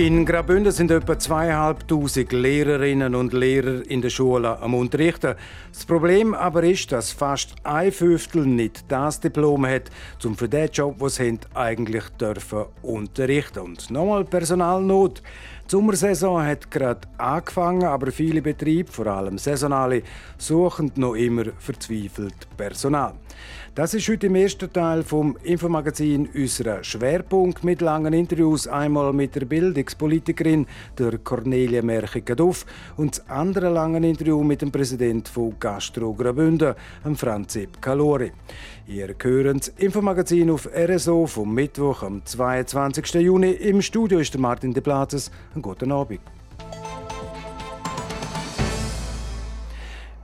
In Graubünden sind etwa zweieinhalbtausend Lehrerinnen und Lehrer in der Schule am Unterrichten. Das Problem aber ist, dass fast ein Fünftel nicht das Diplom hat, um für den Job, was sie eigentlich dürfen unterrichten. Und nochmal Personalnot. Die Sommersaison hat gerade angefangen, aber viele Betriebe, vor allem saisonale, suchen noch immer verzweifelt Personal. Das ist heute im ersten Teil vom Infomagazin unserer Schwerpunkt mit langen Interviews. Einmal mit der Bildungspolitikerin der Cornelia Merchiger-Duff und das andere lange Interview mit dem Präsidenten von Gastro Graubünden, Franzip Calori. Ihr hört das Infomagazin auf RSO vom Mittwoch am 22. Juni. Im Studio ist Martin De Platzes. Einen guten Abend.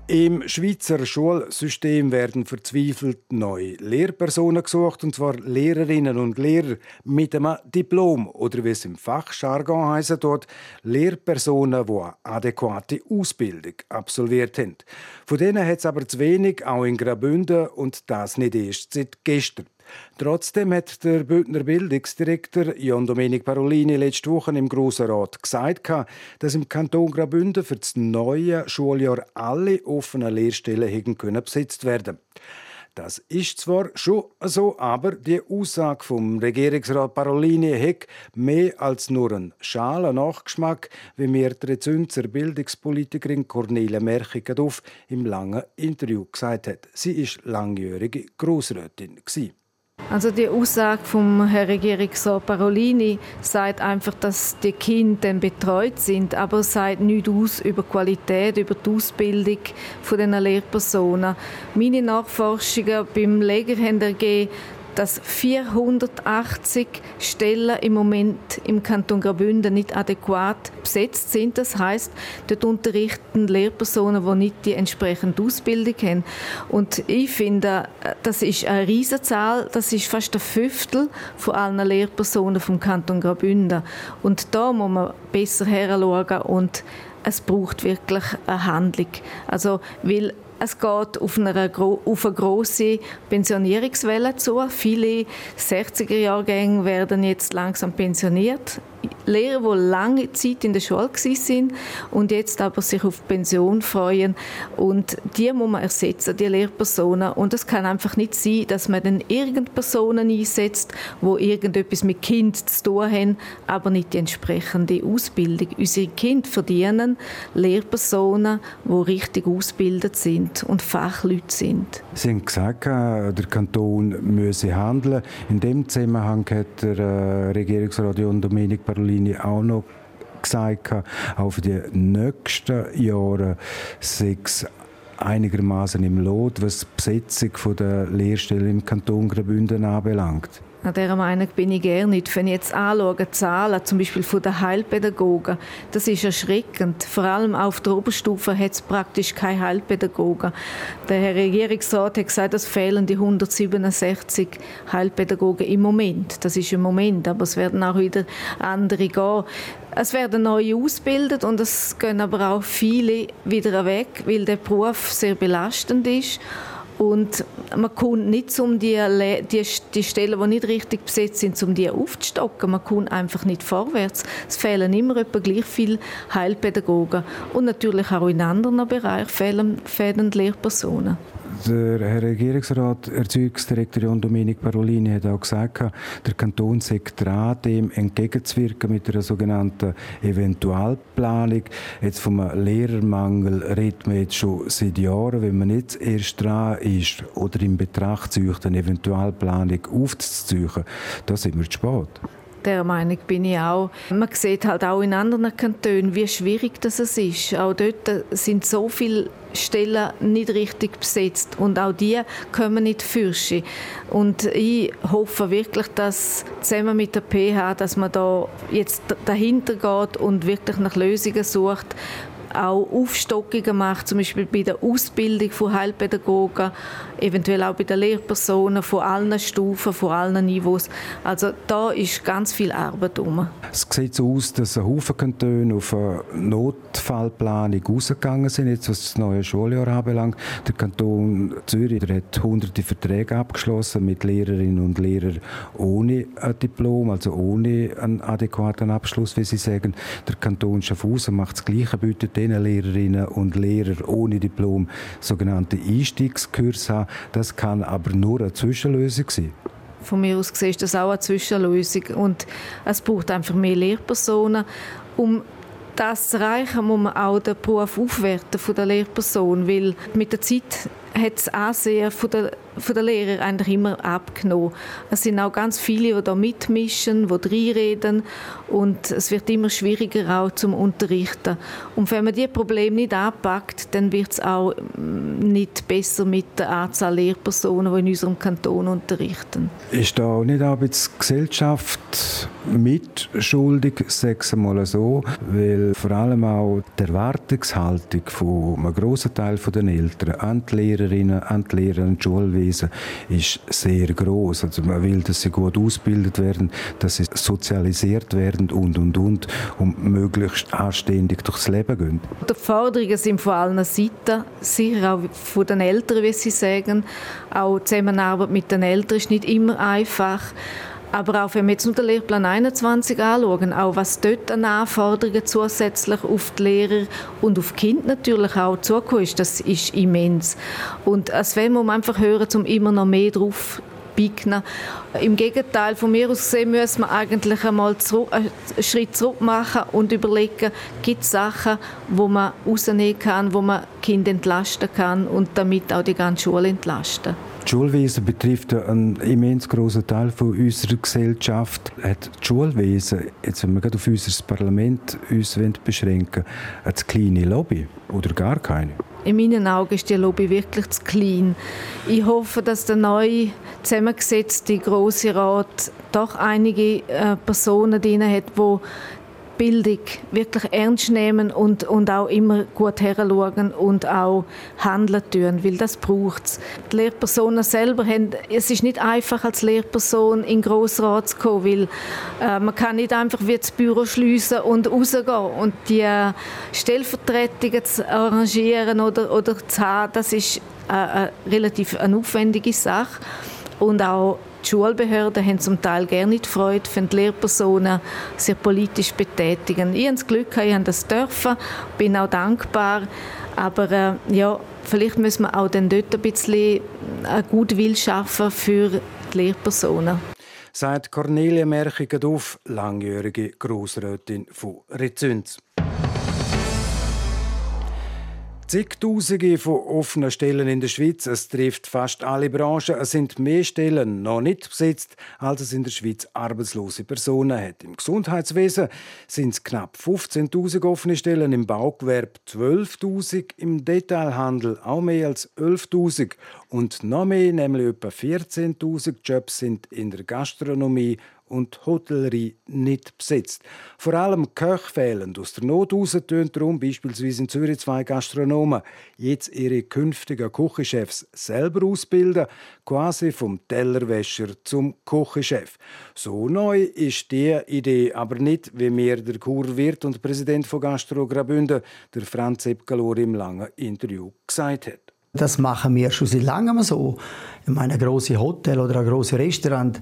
Im Schweizer Schulsystem werden verzweifelt neue Lehrpersonen gesucht, und zwar Lehrerinnen und Lehrer mit einem Diplom oder wie es im Fachjargon heisst dort, Lehrpersonen, die eine adäquate Ausbildung absolviert haben. Von denen hat es aber zu wenig, auch in Graubünden, und das nicht erst seit gestern. Trotzdem hat der Bündner Bildungsdirektor Jon Domenic Parolini letzte Woche im Grossen Rat gesagt, dass im Kanton Graubünden für das neue Schuljahr alle offenen Lehrstellen hätten können besetzt werden. Das ist zwar schon so, aber die Aussage vom Regierungsrat Parolini hat mehr als nur einen schalen Nachgeschmack, wie mir die Rezünzer Bildungspolitikerin Cornelia merchiger im langen Interview gesagt hat. Sie ist langjährige Grossrätin. Also die Aussage vom Herrn Regierungsrat Parolini sagt einfach, dass die Kinder betreut sind, aber sagt nichts aus über die Qualität, über die Ausbildung von den Lehrpersonen. Meine Nachforschungen beim Leger haben ergeben, dass 480 Stellen im Moment im Kanton Graubünden nicht adäquat besetzt sind. Das heißt, dort unterrichten Lehrpersonen, die nicht die entsprechende Ausbildung haben. Und ich finde, das ist eine Riesenzahl. Das ist fast ein Fünftel von allen Lehrpersonen vom Kanton Graubünden. Und da muss man besser heranschauen und es braucht wirklich eine Handlung. Also, weil es geht auf eine, auf eine grosse Pensionierungswelle zu. Viele 60er-Jahrgänge werden jetzt langsam pensioniert. Lehrer, die lange Zeit in der Schule sind und jetzt aber sich auf Pension freuen. Und die muss man ersetzen, die Lehrpersonen. Und es kann einfach nicht sein, dass man dann Personen einsetzt, wo irgendetwas mit Kind zu tun haben, aber nicht die entsprechende Ausbildung. Unsere Kinder verdienen Lehrpersonen, die richtig ausgebildet sind und Fachleute sind. Sie haben gesagt, äh, der Kanton müsse handeln. In dem Zusammenhang hat der äh, Regierungsrat John Domenic Parolini auch noch gesagt, auch für die nächsten Jahre sechs einigermaßen im Lot, was die Besetzung der Lehrstellen im Kanton Graubünden anbelangt. An dieser Meinung bin ich gerne nicht. Wenn ich jetzt anschaue, Zahlen, zum Beispiel von den Heilpädagogen, das ist erschreckend. Vor allem auf der Oberstufe hat es praktisch keine Heilpädagogen. Der Herr Regierungsrat hat gesagt, es fehlen die 167 Heilpädagogen im Moment. Das ist im Moment, aber es werden auch wieder andere gehen. Es werden neue ausgebildet und es gehen aber auch viele wieder weg, weil der Beruf sehr belastend ist. Und man kommt nicht, um die, die, die Stellen, die nicht richtig besetzt sind, um die aufzustocken. Man kommt einfach nicht vorwärts. Es fehlen immer etwa gleich viele Heilpädagogen. Und natürlich auch in anderen Bereichen fehlen, fehlen Lehrpersonen. Der Herr Regierungsrat, Erzeugungsdirektor John Dominic Parolini, hat auch gesagt, der Kanton sei dran, dem entgegenzuwirken mit einer sogenannten Eventualplanung. Jetzt vom Lehrermangel redet man jetzt schon seit Jahren. Wenn man jetzt erst dran ist oder in Betracht zieht, eine Eventualplanung aufzuziehen, dann sind wir zu spät der Meinung bin ich auch. Man sieht halt auch in anderen Kantonen, wie schwierig das ist. Auch dort sind so viele Stellen nicht richtig besetzt und auch die kommen nicht fürschen. Und ich hoffe wirklich, dass zusammen mit der PH, dass man da jetzt dahinter geht und wirklich nach Lösungen sucht, auch Aufstockungen macht, zum Beispiel bei der Ausbildung von Heilpädagogen eventuell auch bei den Lehrpersonen von allen Stufen, von allen Niveaus. Also da ist ganz viel Arbeit drum. Es sieht so aus, dass ein Haufen Kantone auf eine Notfallplanung rausgegangen sind, jetzt was das neue Schuljahr anbelangt. Der Kanton Zürich der hat hunderte Verträge abgeschlossen mit Lehrerinnen und Lehrern ohne ein Diplom, also ohne einen adäquaten Abschluss, wie sie sagen. Der Kanton Schaffhausen macht das Gleiche, bietet den Lehrerinnen und Lehrern ohne Diplom sogenannte Einstiegskurse an. Das kann aber nur eine Zwischenlösung sein. Von mir aus gesehen ist das auch eine Zwischenlösung und es braucht einfach mehr Lehrpersonen. Um das zu erreichen, muss man auch den Beruf aufwerten von der Lehrperson, weil mit der Zeit hat das Ansehen von der, von der Lehrer eigentlich immer abgenommen. Es sind auch ganz viele, die da mitmischen, die reinreden und es wird immer schwieriger auch zum Unterrichten. Und wenn man diese Probleme nicht anpackt, dann wird es auch mm, nicht besser mit der Anzahl Lehrpersonen, die in unserem Kanton unterrichten. Ist da nicht auch die Gesellschaft mitschuldig, sechs mal so, weil vor allem auch die Erwartungshaltung von einem grossen Teil der Eltern an die Lehrer Lehrerinnen und Lehrer im Schulwesen ist sehr groß. Also man will, dass sie gut ausgebildet werden, dass sie sozialisiert werden und und und und möglichst anständig durchs Leben gehen. Die Forderungen sind von allen Seiten, sicher auch von den Eltern, wie sie sagen. Auch die Zusammenarbeit mit den Eltern ist nicht immer einfach. Aber auch wenn wir jetzt nur den Lehrplan 21 anschauen, auch was dort an Anforderungen zusätzlich auf die Lehrer und auf die Kinder natürlich auch zugekommen ist, das ist immens. Und als wenn man einfach hören, um immer noch mehr drauf biegen. Im Gegenteil, von mir aus gesehen, müssen wir eigentlich einmal zurück, einen Schritt zurück machen und überlegen, gibt es Sachen, wo man rausnehmen kann, wo man Kinder entlasten kann und damit auch die ganze Schule entlasten. Das Schulwesen betrifft einen immens großen Teil von unserer Gesellschaft. Hat das Schulwesen, jetzt wenn wir gerade auf unser Parlament uns beschränken eine kleine Lobby oder gar keine? In meinen Augen ist die Lobby wirklich zu klein. Ich hoffe, dass der neu zusammengesetzte Große Rat doch einige äh, Personen drin hat, die Bildung wirklich ernst nehmen und, und auch immer gut heranschauen und auch handeln tun, weil das braucht es. Die Lehrpersonen selber haben, es ist nicht einfach als Lehrperson in Grossrat zu kommen, weil äh, man kann nicht einfach wie das Büro schliessen und rausgehen und die äh, Stellvertretungen zu arrangieren oder, oder zu haben, das ist äh, eine relativ eine aufwendige Sache und auch die Schulbehörden haben zum Teil gerne nicht Freude, wenn die Lehrpersonen sich politisch betätigen. Ich habe das Glück, ich habe das dürfen, bin auch dankbar. Aber äh, ja, vielleicht müssen wir auch dann dort ein bisschen einen Gutwill schaffen für die Lehrpersonen. Sagt Cornelia Merchiger-Duff, langjährige Grossrätin von Rezünz. Zigtausende von offenen Stellen in der Schweiz. Es trifft fast alle Branchen. Es sind mehr Stellen noch nicht besetzt, als es in der Schweiz arbeitslose Personen hat. Im Gesundheitswesen sind es knapp 15.000 offene Stellen, im Baugewerbe 12.000, im Detailhandel auch mehr als 11.000 und noch mehr, nämlich etwa 14.000 Jobs sind in der Gastronomie und Hotellerie nicht besetzt. Vor allem Köche fehlen. Aus der Not heraus tun darum beispielsweise in Zürich zwei Gastronomen jetzt ihre künftigen Küchenchefs selber ausbilden, quasi vom Tellerwäscher zum Küchenchef. So neu ist die Idee aber nicht, wie mir der Kurwirt und Präsident von Gastro Graubünden, der Franz Epkalor, im langen Interview gesagt hat. Das machen wir schon seit langem so. Ich meine, ein grosses Hotel oder ein grosses Restaurant,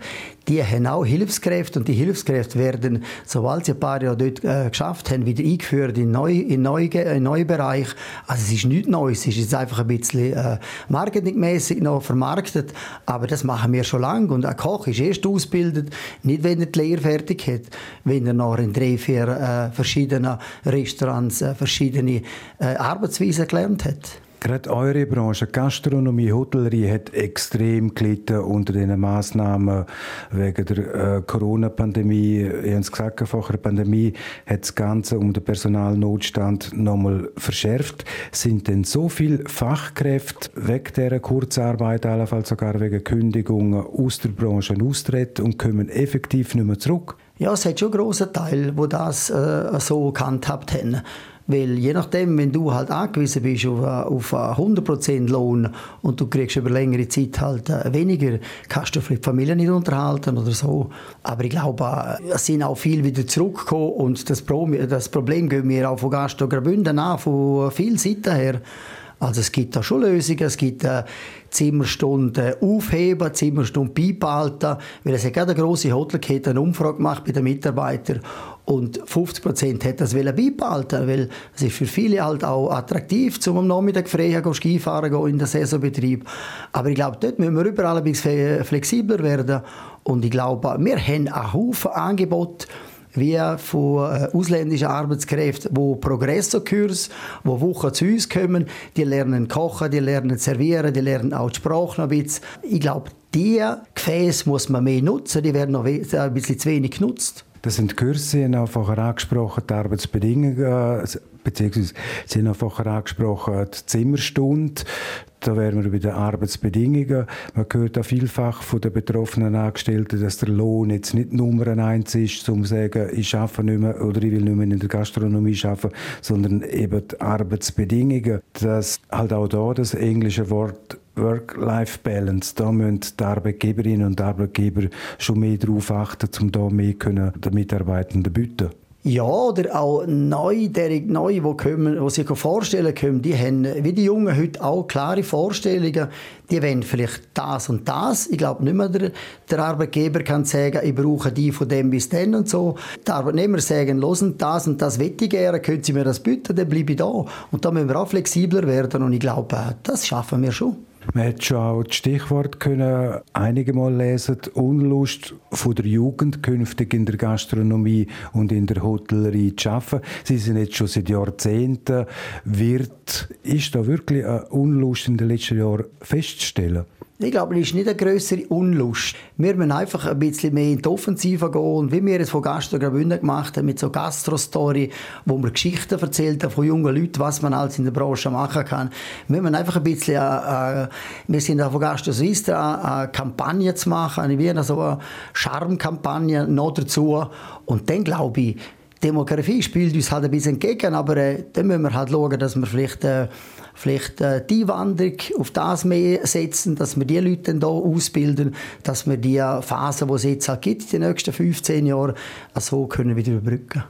die haben auch Hilfskräfte und die Hilfskräfte werden, sobald sie ein paar Jahre dort äh, geschafft haben, wieder eingeführt in neue, in neue, in neue Bereich. Also es ist nichts Neues, es ist jetzt einfach ein bisschen äh, marketingmäßig noch vermarktet, aber das machen wir schon lange und ein Koch ist erst ausgebildet, nicht wenn er die Lehre fertig hat, wenn er noch in drei, vier äh, verschiedenen Restaurants äh, verschiedene äh, Arbeitsweisen gelernt hat. Gerade eure Branche, Gastronomie, Hotellerie, hat extrem gelitten unter den Massnahmen wegen der äh, Corona-Pandemie. Ihr habt es gesagt, vor der Pandemie hat das Ganze um den Personalnotstand nochmal verschärft. Sind denn so viele Fachkräfte wegen dieser Kurzarbeit, allenfalls sogar wegen Kündigungen aus der Branche austreten und kommen effektiv nicht mehr zurück? Ja, es hat schon große Teil, wo das äh, so gehandhabt haben. Weil je nachdem, wenn du halt angewiesen bist auf, auf 100% Lohn und du kriegst über längere Zeit halt äh, weniger, kannst du vielleicht die Familie nicht unterhalten oder so. Aber ich glaube, äh, es sind auch viele wieder zurückgekommen und das, das Problem gehen wir auch von Gastro Graubünden an, von vielen Seiten her. Also es gibt da schon Lösungen, es gibt äh, Zimmerstunden aufheben, Zimmerstunden beibehalten, weil es hat gerade eine grosse Hotelkette eine Umfrage gemacht bei den Mitarbeitern und 50 Prozent hat das beibehalten, weil es ist für viele halt auch attraktiv, zum am Nachmittag frei Skifahren gehen in den Saisonbetrieb. Aber ich glaube, dort müssen wir überall ein bisschen flexibler werden und ich glaube, wir haben einen Haufen Angebote, wie von äh, ausländischen Arbeitskräften, die Progresso-Kurs, die Wochen zu uns kommen, die lernen kochen, die lernen servieren, die lernen auch die Sprache noch ein bisschen. Ich glaube, diese Gefäße muss man mehr nutzen, die werden noch ein bisschen zu wenig genutzt. Das sind Kurse, haben auch vorher angesprochen, die Arbeitsbedingungen, äh, beziehungsweise Sie haben vorher angesprochen, die Zimmerstunde. Da wären wir bei den Arbeitsbedingungen. Man hört auch vielfach von den betroffenen Angestellten, dass der Lohn jetzt nicht Nummer eins ist, um zu sagen, ich arbeite nicht mehr oder ich will nicht mehr in der Gastronomie arbeiten, sondern eben die Arbeitsbedingungen. Dass halt auch da das englische Wort Work-Life-Balance, da müssen die Arbeitgeberinnen und Arbeitgeber schon mehr darauf achten, um da mehr können den Mitarbeitenden bieten. Ja, oder auch neu, der neu, die, kommen, die sich vorstellen können, die haben, wie die Jungen heute auch klare Vorstellungen, die wollen vielleicht das und das. Ich glaube nicht mehr, der, der Arbeitgeber kann sagen, ich brauche die von dem bis dann und so. Die Arbeitnehmer sagen, losen das und das ich gerne, können Sie mir das bieten, dann bleibe ich da. Und da müssen wir auch flexibler werden und ich glaube, das schaffen wir schon. Man hat schon auch das Stichwort können einige Mal lesen, die Unlust von der Jugend künftig in der Gastronomie und in der Hotellerie zu arbeiten. Sie sind jetzt schon seit Jahrzehnten wird. Ist da wirklich eine Unlust in den letzten Jahren festzustellen? Ich glaube, es ist nicht eine größere Unlust. Wir müssen einfach ein bisschen mehr in die Offensive gehen. Und wie wir es von Gastro Graubünden gemacht haben, mit so Gastro-Story, wo wir Geschichten erzählt haben von jungen Leuten, was man alles in der Branche machen kann. Wir müssen einfach ein bisschen, äh, äh, wir sind auch von Gastro Suisse eine Kampagne zu machen, wie eine so eine Charmkampagne noch dazu. Und dann glaube ich, Demografie spielt uns halt ein bisschen entgegen, aber äh, dann müssen wir halt schauen, dass wir vielleicht äh, vielleicht äh, die Wanderung auf das mehr setzen, dass wir die Leute dann hier ausbilden, dass wir die Phase, die es jetzt halt gibt, in den nächsten 15 Jahren, so können wieder überbrücken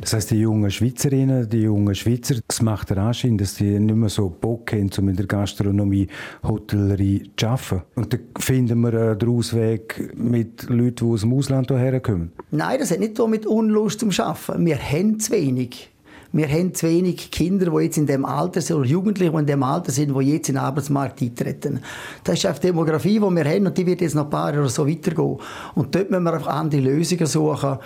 das heißt, die jungen Schweizerinnen, die jungen Schweizer, es macht den Anschein, dass sie nicht mehr so Bock haben, um in der Gastronomie, Hotellerie zu arbeiten. Und dann finden wir den Ausweg mit Leuten, die aus dem Ausland hierher kommen. Nein, das hat nicht so mit Unlust zum Arbeiten. Wir haben zu wenig. Wir haben zu wenig Kinder, die jetzt in dem Alter sind, oder Jugendliche, die in dem Alter sind, die jetzt in den Arbeitsmarkt eintreten. Das ist einfach die Demografie, die wir haben, und die wird jetzt noch ein paar Jahre so weitergehen. Und dort müssen wir einfach andere Lösungen suchen,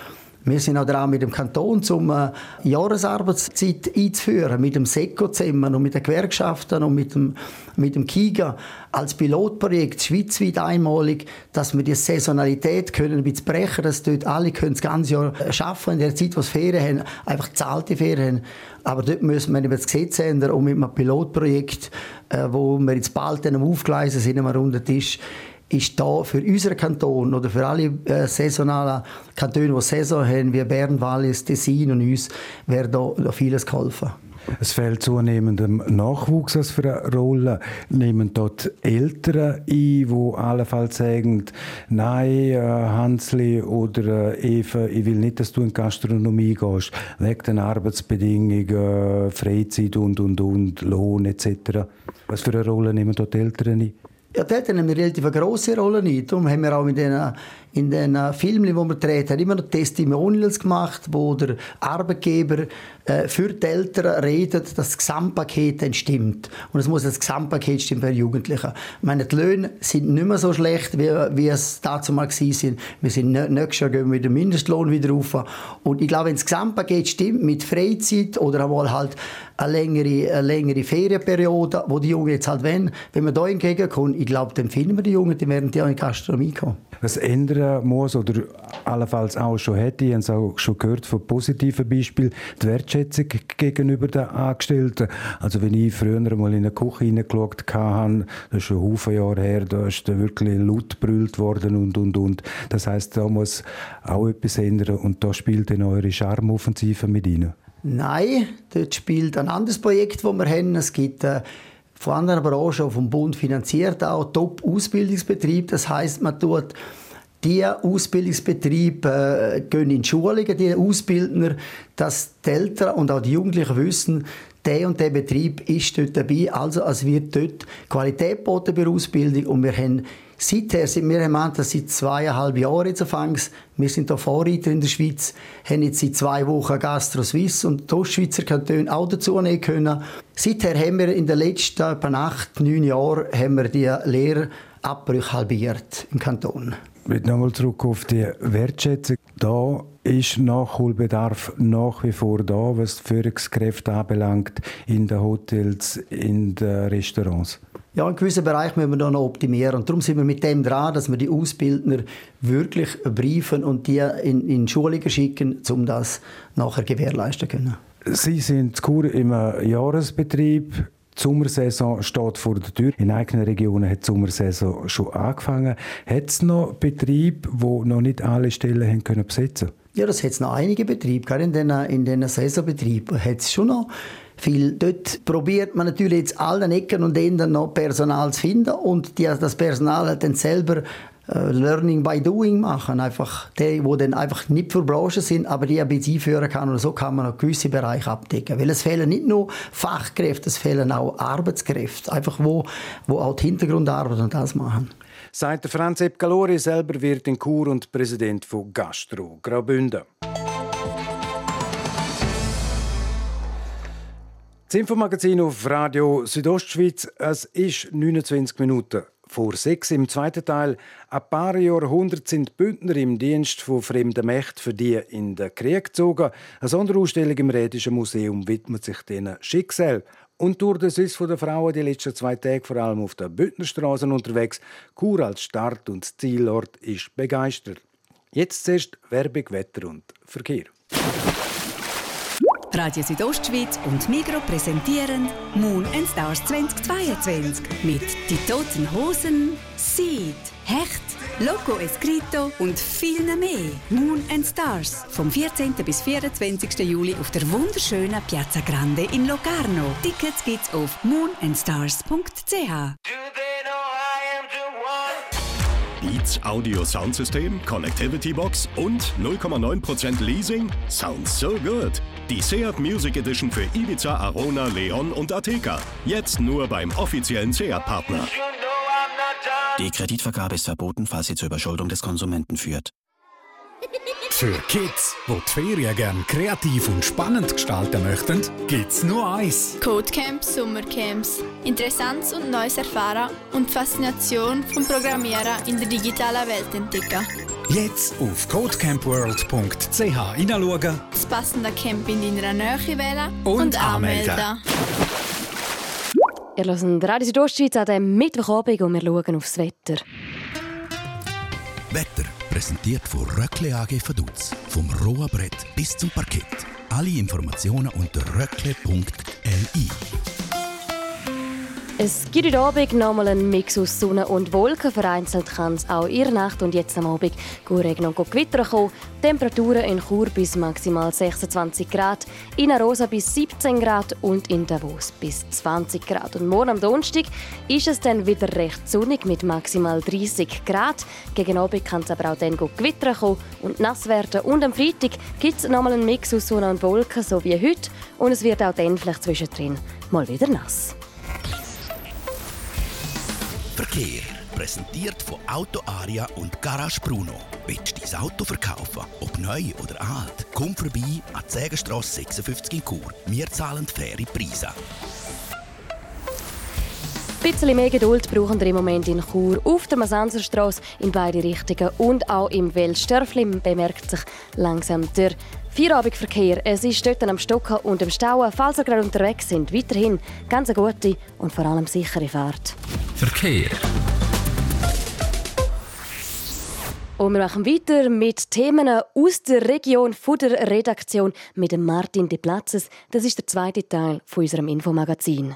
wir sind auch dran mit dem Kanton, um äh, Jahresarbeitszeit einzuführen, mit dem SECO zusammen und mit den Gewerkschaften und mit dem, mit dem KIGA als Pilotprojekt schweizweit einmalig, dass wir die Saisonalität können ein bisschen brechen, dass dort alle können das ganze Jahr arbeiten in der Zeit, wo sie Ferien haben, einfach zahlte Ferien haben. Aber dort müssen wir das Gesetz ändern und mit einem Pilotprojekt, äh, wo wir jetzt bald dann aufgleisen sind, am runden Tisch, ist da für unseren Kanton oder für alle äh, saisonalen Kantone, die Saison haben, wie Bern, Wallis, Tessin und uns, wäre da, da vieles geholfen. Es fällt zunehmendem Nachwuchs als für eine Rolle. Nehmen dort Eltern ein, die allenfalls sagen, nein, äh, Hansli oder äh, Eva, ich will nicht, dass du in die Gastronomie gehst, wegen den Arbeitsbedingungen, Freizeit und, und, und, Lohn etc. Was für eine Rolle nehmen dort Eltern ein? Ja, dort haben wir relativ eine grosse Rolle nicht. Darum haben wir auch in den, in den Filmen, die wir drehen, immer noch Testimonials gemacht, wo der Arbeitgeber äh, für die Eltern redet, dass das Gesamtpaket dann stimmt. Und es muss das Gesamtpaket stimmen für Jugendliche. Ich meine, die Löhne sind nicht mehr so schlecht, wie, wie es dazu mal waren. Wir sind nächstes Jahr gehen wir dem Mindestlohn wieder rauf. Und ich glaube, wenn das Gesamtpaket stimmt, mit Freizeit oder einmal halt eine längere, eine längere Ferienperiode, wo die Jungen jetzt halt wollen, wenn wir da entgegenkommen, ich glaube, dann finden wir die Jungen, die werden die auch in die Gastronomie kommen. Was ändern muss oder allenfalls auch schon hätte, ich habe es auch schon gehört von positiven Beispielen, die Wertschätzung gegenüber den Angestellten. Also wenn ich früher mal in eine Küche hineingeschaut habe, das ist schon Haufen Jahre her, da ist wirklich laut gebrüllt worden und, und, und. Das heißt, da muss auch etwas ändern und da spielt dann eure Charmoffensive mit rein. Nein, dort spielt ein anderes Projekt, das wir haben. Es gibt äh, von anderen Branchen vom Bund finanziert auch Top-Ausbildungsbetrieb. Das heißt, man tut die Ausbildungsbetriebe äh, gehen in Schulungen, die Ausbildner, dass die Eltern und auch die Jugendlichen wissen, der und der Betrieb ist dort dabei, also es wird dort Qualität bei der Ausbildung und wir haben Seither sind wir im das seit zweieinhalb Jahren jetzt anfangs. Wir sind hier Vorreiter in der Schweiz, haben jetzt seit zwei Wochen Gastro Suisse und die Ostschweizer Kantone auch dazu nehmen können. Seither haben wir in den letzten etwa acht, neun Jahren haben wir die Lehrabbrüche halbiert im Kanton. Ich will nochmal zurück auf die Wertschätzung. Da ist Nachholbedarf nach wie vor da, was die Führungskräfte anbelangt, in den Hotels, in den Restaurants. Ja, in gewissen Bereichen müssen wir da noch optimieren. Und darum sind wir mit dem dran, dass wir die Ausbildner wirklich briefen und die in, in Schulungen schicken, um das nachher gewährleisten zu können. Sie sind Kur im Jahresbetrieb. Die Sommersaison steht vor der Tür. In eigenen Regionen hat die Sommersaison schon angefangen. Hat es noch Betriebe, die noch nicht alle Stellen haben können besetzen Ja, das hat es noch einige Betriebe. Gerade in den, in den Saisonbetrieben hat es schon noch viel. Dort probiert man natürlich jetzt allen Ecken und Enden noch Personal zu finden und die, das Personal dann selber Learning by Doing machen. Einfach die, die dann einfach nicht für Branchen sind, aber die ein bisschen einführen kann. Und so kann man auch gewisse Bereiche abdecken. Weil es fehlen nicht nur Fachkräfte, es fehlen auch Arbeitskräfte. Einfach wo, wo auch die Hintergrundarbeit und das machen. Seit Franz Epcalori selber wird in Kur und Präsident von Gastro Graubünden. Das Infomagazin auf Radio Südostschweiz. Es ist 29 Minuten vor sechs. Im zweiten Teil, ein paar Jahrhunderte sind Bündner im Dienst von fremden Mächten für die in den Krieg gezogen. Eine Sonderausstellung im Rätischen Museum widmet sich diesen Schicksal. Und durch den Süß der Frauen die letzten zwei Tage vor allem auf den Bündnerstraßen unterwegs. Chur als Start- und Zielort ist begeistert. Jetzt zuerst Werbung, Wetter und Verkehr. Radio Südostschweiz und Migro präsentieren Moon and Stars 2022 mit Die Toten Hosen, Seed, Hecht, Loco Escrito und viel mehr. Moon and Stars vom 14. bis 24. Juli auf der wunderschönen Piazza Grande in Locarno. Tickets gibt's auf moonandstars.ch. Beats Audio Soundsystem, Connectivity Box und 0,9% Leasing? Sounds so good! Die Seat Music Edition für Ibiza, Arona, Leon und Ateca. Jetzt nur beim offiziellen Seat-Partner. Die Kreditvergabe ist verboten, falls sie zur Überschuldung des Konsumenten führt. Für Kids, die die Ferien gerne kreativ und spannend gestalten möchten, gibt's nur eins. Codecamps, Sommercamps. Interessantes und Neues erfahren und die Faszination vom Programmieren in der digitalen Welt entdecken. Jetzt auf codecampworld.ch hineinschauen. Das passende Camp in deiner Nähe wählen Und und, anmelden. anmelden. Ihr hört Radio Südostschweiz an diesem Mittwochabend und wir schauen aufs Wetter. Wetter präsentiert von Röckle AG Vaduz. Vom rohen Brett bis zum Parkett. Alle Informationen unter röckle.li. Es gibt heute Abend nochmal einen Mix aus Sonne und Wolken. Vereinzelt kann es auch in der Nacht und jetzt am Abend gut regnen und gut Gewitter kommen. Temperaturen in Chur bis maximal 26 Grad, in Arosa bis 17 Grad und in Davos bis 20 Grad. Und morgen am Donnerstag ist es dann wieder recht sonnig mit maximal 30 Grad. Gegen Abend kann es aber auch dann gut Gewitter kommen und nass werden. Und am Freitag gibt es nochmal einen Mix aus Sonne und Wolken, so wie heute. Und es wird auch dann vielleicht zwischendrin mal wieder nass. Verkehr. Präsentiert von Auto Aria und Garage Bruno. Willst du dein Auto verkaufen? Ob neu oder alt? Komm vorbei an die Sägenstrasse 56 in Chur. Wir zahlen faire Preise. Ein bisschen mehr Geduld brauchen wir im Moment in Chur auf der Masanserstraße in beide Richtungen und auch im Weltstörfli bemerkt sich langsam der Feierabendverkehr. Es ist dort am Stocken und am Stauen. Falls ihr gerade unterwegs sind, weiterhin ganz eine gute und vor allem sichere Fahrt. Verkehr. Und wir machen weiter mit Themen aus der Region, von der Redaktion mit dem Martin De Platzes. Das ist der zweite Teil von unserem Infomagazin.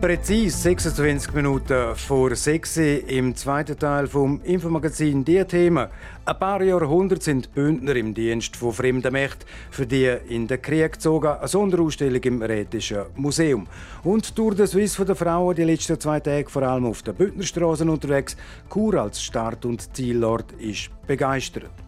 Präzise 26 Minuten vor 6 im zweiten Teil vom Infomagazin «Die Themen». Ein paar Jahrhunderte sind Bündner im Dienst von fremden Mächten, für die in den Krieg gezogen, eine Sonderausstellung im Rätischen Museum. Und durch den Swiss der Frauen die letzten zwei Tage vor allem auf den Bündnerstraßen unterwegs. Chur als Start- und Zielort ist begeistert.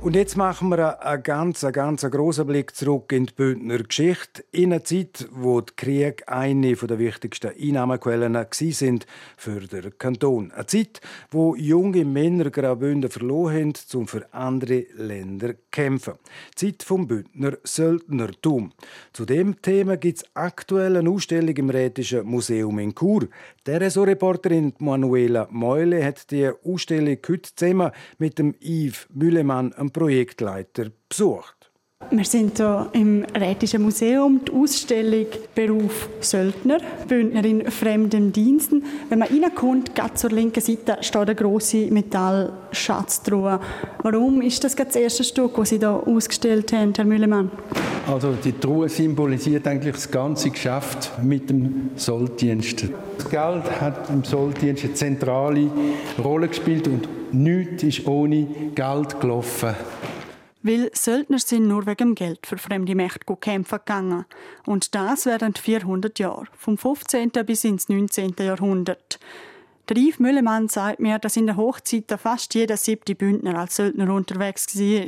Und jetzt machen wir einen ganz, ganz großen Blick zurück in die Bündner Geschichte. In eine Zeit, wo die Krieg eine der wichtigsten Einnahmequellen sind für den Kanton. Eine Zeit, wo junge Männer Graubünden verloren haben, um für andere Länder zu kämpfen. Die Zeit vom Bündner Söldnertum. Zu dem Thema gibt es aktuell eine Ausstellung im Rätischen Museum in Chur. Der Reporterin Manuela Meule hat die Ausstellung heute zusammen mit dem Yves Müllemann am Projektleiter besucht. Wir sind hier im Rätischen Museum, die Ausstellung Beruf Söldner, Bündner in fremden Diensten. Wenn man reinkommt, ganz zur linken Seite steht eine grosse Metallschatztruhe. Warum ist das das erste Stück, das Sie hier ausgestellt haben, Herr Müllemann? Also die Truhe symbolisiert eigentlich das ganze Geschäft mit dem Solddienst. Das Geld hat im Solddienst eine zentrale Rolle gespielt und nichts ist ohne Geld gelaufen. Weil Söldner sind nur wegen Geld für fremde Mächte kämpfen gegangen. Und das während 400 Jahren, vom 15. bis ins 19. Jahrhundert. Der Yves Müllemann sagt mir, dass in der Hochzeit fast jeder siebte Bündner als Söldner unterwegs war.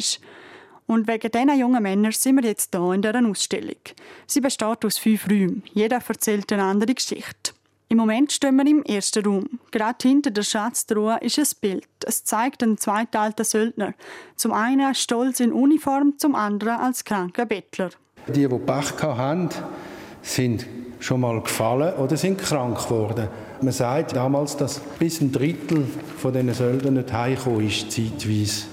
Und wegen diesen jungen Männern sind wir jetzt hier in dieser Ausstellung. Sie besteht aus fünf Räumen. Jeder erzählt eine andere Geschichte. Im Moment stehen wir im ersten Raum. Gerade hinter der Schatztruhe ist ein Bild. Es zeigt einen zweiteilten Söldner. Zum einen stolz in Uniform, zum anderen als kranker Bettler. Die, die Pech haben, sind schon mal gefallen oder sind krank geworden. Man sagt damals, dass bis ein Drittel von diesen Söldnern nicht heimgekommen ist, zeitweise.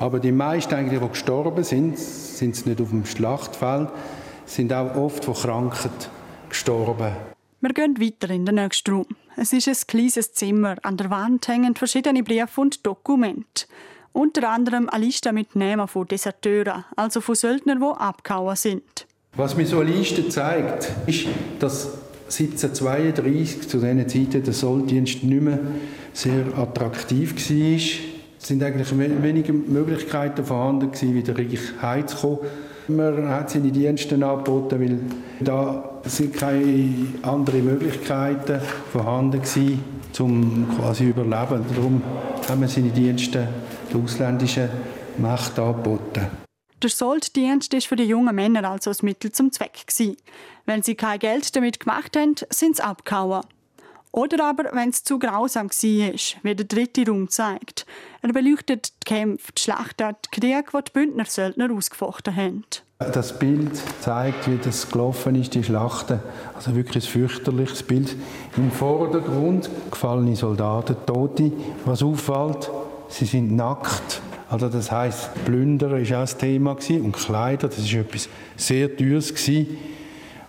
Aber die meisten, die gestorben sind, sind nicht auf dem Schlachtfeld, sind auch oft von Krankheit gestorben. Wir gehen weiter in den nächsten Raum. Es ist ein kleines Zimmer. An der Wand hängen verschiedene Briefe und Dokumente. Unter anderem eine Liste mit Namen von Deserteuren, also von Söldnern, die abgehauen sind. Was mir so eine Liste zeigt, ist, dass 1732 zu diesen Zeiten der Solddienst nicht mehr sehr attraktiv war. Es sind eigentlich wenige Möglichkeiten vorhanden, wieder richtig heimzukommen. Man hat seine Dienste angeboten, weil da sind keine anderen Möglichkeiten vorhanden gewesen, um quasi überleben. Darum haben wir seine Dienste der ausländischen Macht angeboten. Der Solddienst war für die jungen Männer also ein Mittel zum Zweck. Gewesen. Wenn sie kein Geld damit gemacht haben, sind sie abgehauen. Oder aber, wenn es zu grausam war, wie der dritte Raum zeigt. Er beleuchtet die Kämpfe, die Schlachten, die Kriege, die die Bündner Söldner ausgefochten haben. Das Bild zeigt, wie das gelaufen ist, die Schlachten. Also wirklich ein fürchterliches Bild. Im Vordergrund gefallene Soldaten, Tote. Was auffällt, sie sind nackt. Also das heißt, Plündern war auch das Thema und Kleider, das war etwas sehr Teures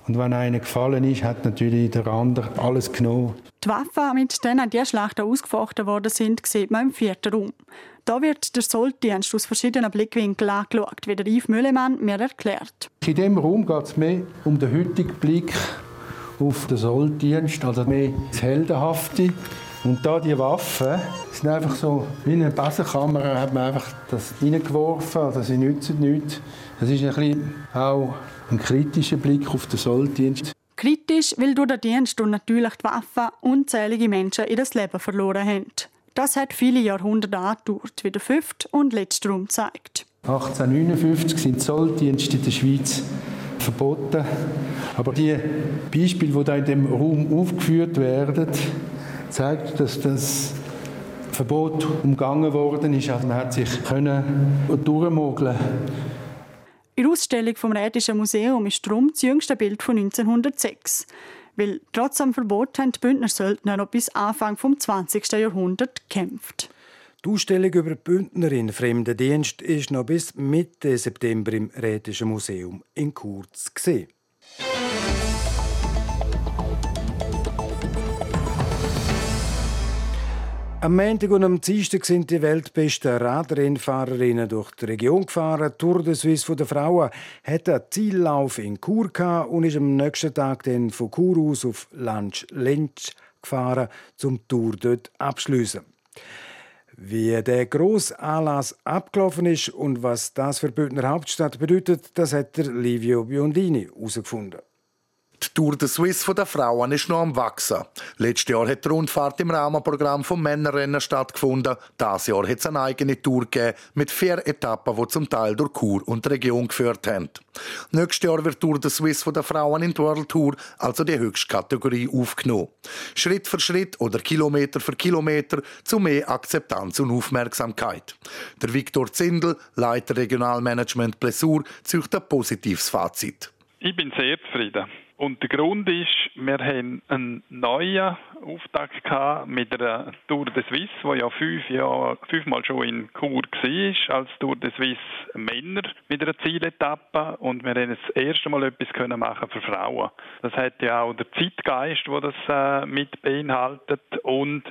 Und wenn einer gefallen ist, hat natürlich der andere alles genommen. Die Waffen, mit denen die Schlachten ausgefochten worden sind, sieht man im vierten Raum. Da wird der Solddienst aus verschiedenen Blickwinkeln angeschaut, wie der Yves Müllemann mir erklärt. In diesem Raum geht es mehr um den heutigen Blick auf den Solddienst, also mehr das Heldenhafte. Und da die Waffen sind einfach so wie eine Besenkammer, hat man einfach das reingeworfen, also sie nützen nichts. Das ist ein bisschen auch ein kritischer Blick auf den Solddienst. Kritisch, weil durch den Dienst und natürlich die Waffen unzählige Menschen ihr Leben verloren haben. Das hat viele Jahrhunderte angedauert, wie der fünfte und letzte Raum zeigt. 1859 sind Zolldienste in der Schweiz verboten. Aber die Beispiele, die da in dem Raum aufgeführt werden, zeigen, dass das Verbot umgangen worden ist. Also man hat sich können durchmogeln in der Ausstellung vom Rätischen Museum ist darum das jüngste Bild von 1906. Weil trotz dem Verbot haben die Bündner Söldner noch bis Anfang des 20. Jahrhunderts gekämpft. Die Ausstellung über die Bündner in fremden Dienst ist noch bis Mitte September im Rätischen Museum in Kurz gesehen. Am Montag und am Dienstag sind die weltbesten Radrennfahrerinnen durch die Region gefahren. Tour de Suisse der Frauen hat einen Ziellauf in Chur und ist am nächsten Tag dann von Chur aus auf Lansch Lensch gefahren, zum Tour dort abschließen. Wie der grosse Anlass abgelaufen ist und was das für Bündner Hauptstadt bedeutet, das hat der Livio Biondini herausgefunden. Die Tour de Suisse der Frauen ist noch am Wachsen. Letztes Jahr hat die Rundfahrt im Rahmenprogramm vom Männerrennen stattgefunden. Dieses Jahr hat es eine eigene Tour gegeben mit vier Etappen, die zum Teil durch Chur und die Region geführt haben. Nächstes Jahr wird die Tour de Suisse der Frauen in die World Tour, also die höchste Kategorie, aufgenommen. Schritt für Schritt oder Kilometer für Kilometer zu mehr Akzeptanz und Aufmerksamkeit. Der Viktor Zindel, Leiter Regionalmanagement Blessur, zieht ein positives Fazit. Ich bin sehr zufrieden. Und der Grund ist, wir haben einen neuen Auftakt gehabt mit der Tour de Suisse, die ja fünf Jahre, fünfmal schon in Chur war, als Tour de Suisse Männer mit einer Zieletappe. Und wir haben das erste Mal etwas können machen für Frauen. Das hat ja auch der Zeitgeist, der das äh, mit beinhaltet und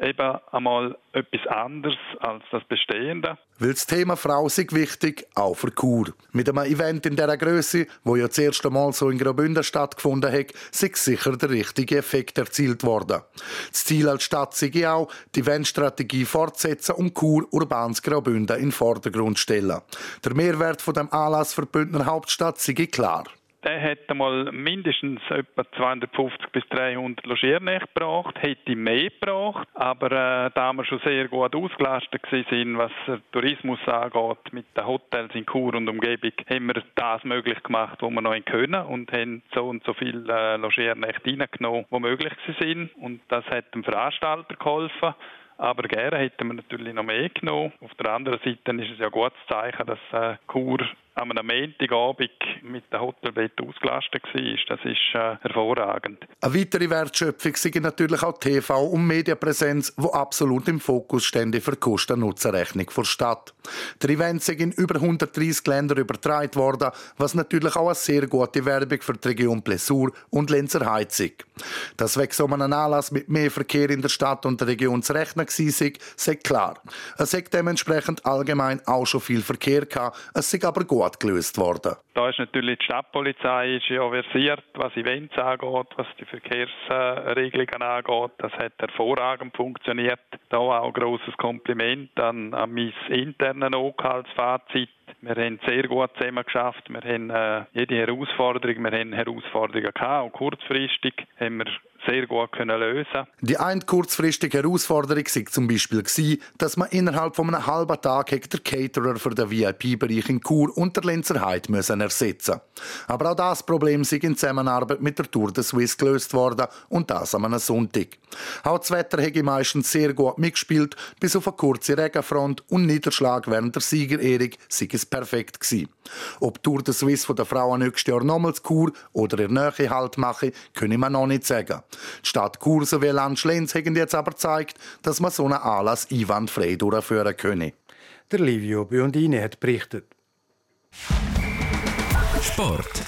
eben einmal etwas anderes als das Bestehende. Weil das Thema Frau ist wichtig, auch für Kur. Mit einem Event in dieser Größe, wo ja das erste Mal so in Graubünden stattgefunden hat, ist sicher der richtige Effekt erzielt worden. Das Ziel als Stadt sei auch, die Eventstrategie fortsetzen und Kur Urbans Graubünden in den Vordergrund stellen. Der Mehrwert von dem Anlass für die Bündner Hauptstadt sei klar der hätte mal mindestens etwa 250 bis 300 Logiernächte gebracht, hätte mehr gebracht, aber äh, da wir schon sehr gut ausgelastet sind, was Tourismus angeht, mit den Hotels in Chur und Umgebung, haben wir das möglich gemacht, was wir noch können und haben so und so viele äh, Logiernächte reingenommen, die möglich sind und das hat dem Veranstalter geholfen. Aber gerne hätten wir natürlich noch mehr genommen. Auf der anderen Seite ist es ja ein gutes Zeichen, dass äh, Chur am Montagabend mit dem Hotelbett ausgelastet war. Das ist äh, hervorragend. Eine weitere Wertschöpfung sind natürlich auch TV- und Medienpräsenz, wo absolut im Fokus stände für die Kosten-Nutzen-Rechnung der Stadt. Der Event ist in über 130 Ländern übertragen worden, was natürlich auch eine sehr gute Werbung für die Region Plessur und Lenzer Heizung. Dass wegen so einem Anlass mit mehr Verkehr in der Stadt und der Region zu rechnen war, ist klar. Es hat dementsprechend allgemein auch schon viel Verkehr gehabt, es ist aber gut gut gelöst worden. Da ist natürlich die Stadtpolizei ist ja versiert, was Events angeht, was die Verkehrsregelungen angeht. Das hat hervorragend funktioniert. Da auch ein grosses Kompliment an, an mein internen Fazit. Wir haben sehr gut zusammen geschafft. Wir haben äh, jede Herausforderung, wir haben Herausforderungen gehabt, auch kurzfristig haben wir sehr gut können lösen Die eine kurzfristige Herausforderung war zum Beispiel, dass man innerhalb von einem halben Tag den Caterer für den VIP-Bereich in Chur und der Lenzer Heide müssen ersetzen Aber auch das Problem ist in Zusammenarbeit mit der Tour de Suisse gelöst worden und das an einem Sonntag. Auch das Wetter hat meistens sehr gut mitgespielt, bis auf eine kurze Regenfront und Niederschlag während der Siegerehrung sei es perfekt gewesen. Ob Tour de Suisse von der Frauen nächstes Jahr nochmals Chur oder der Nähe Halt machen, können wir noch nicht sagen. Die Stadt Chur sowie Land Schlenz haben jetzt aber gezeigt, dass man so einen Anlass einwandfrei durchführen könne. Der Livio Biondini hat berichtet. Sport.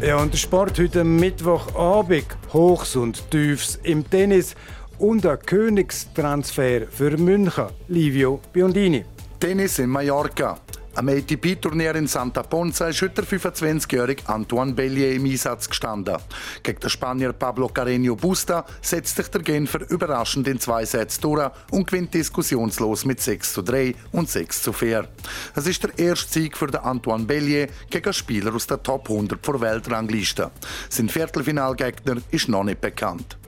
Ja, und der Sport heute Mittwochabend. Hochs und Tiefs im Tennis und ein Königstransfer für München. Livio Biondini. Tennis in Mallorca. Am ATP-Turnier in Santa Ponza ist heute der 25-jährige Antoine Bellier im Einsatz gestanden. Gegen den Spanier Pablo Carreño Busta setzt sich der Genfer überraschend in zwei Sätze durch und gewinnt diskussionslos mit 6 zu 3 und 6 zu 4. Es ist der erste Sieg für den Antoine Bellier gegen einen Spieler aus der Top 100 der Weltrangliste. Sein Viertelfinalgegner ist noch nicht bekannt.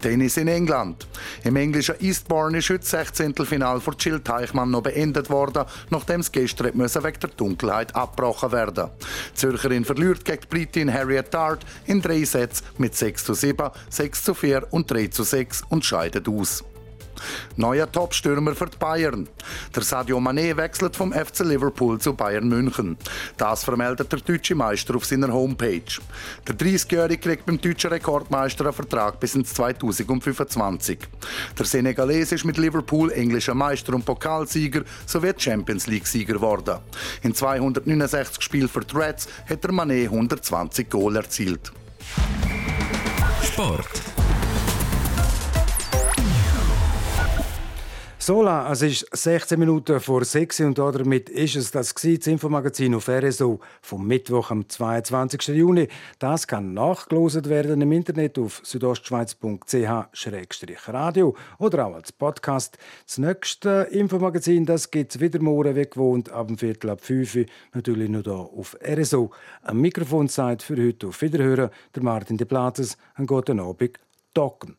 Tennis in England. Im englischen Eastbourne ist heute das 16. Final für Jill Teichmann noch beendet worden, nachdem es gestern wegen der Dunkelheit abgebrochen werden Die Zürcherin verliert gegen Britin Harriet Dart in drei Sätzen mit 6 zu 7, 6 zu 4 und 3 zu 6 und scheidet aus. Neuer Topstürmer für die Bayern. Der Sadio Mané wechselt vom FC Liverpool zu Bayern München. Das vermeldet der deutsche Meister auf seiner Homepage. Der 30-Jährige kriegt beim deutschen Rekordmeister einen Vertrag bis ins 2025. Der Senegalese ist mit Liverpool englischer Meister und Pokalsieger sowie Champions League-Sieger geworden. In 269 Spielen für die Reds hat der Mané 120 Goal erzielt. Sport. Sola, es ist 16 Minuten vor 6 und damit ist es das, das Infomagazin auf RSO vom Mittwoch am 22. Juni. Das kann nachgelost werden im Internet auf südostschweiz.ch-radio oder auch als Podcast. Das nächste Infomagazin gibt es wieder morgen wie gewohnt ab dem Viertel ab 5 Uhr, natürlich nur hier auf RSO. Am Mikrofon seid für heute auf Wiederhören der Martin de Platzes. Einen guten Abend. Docken.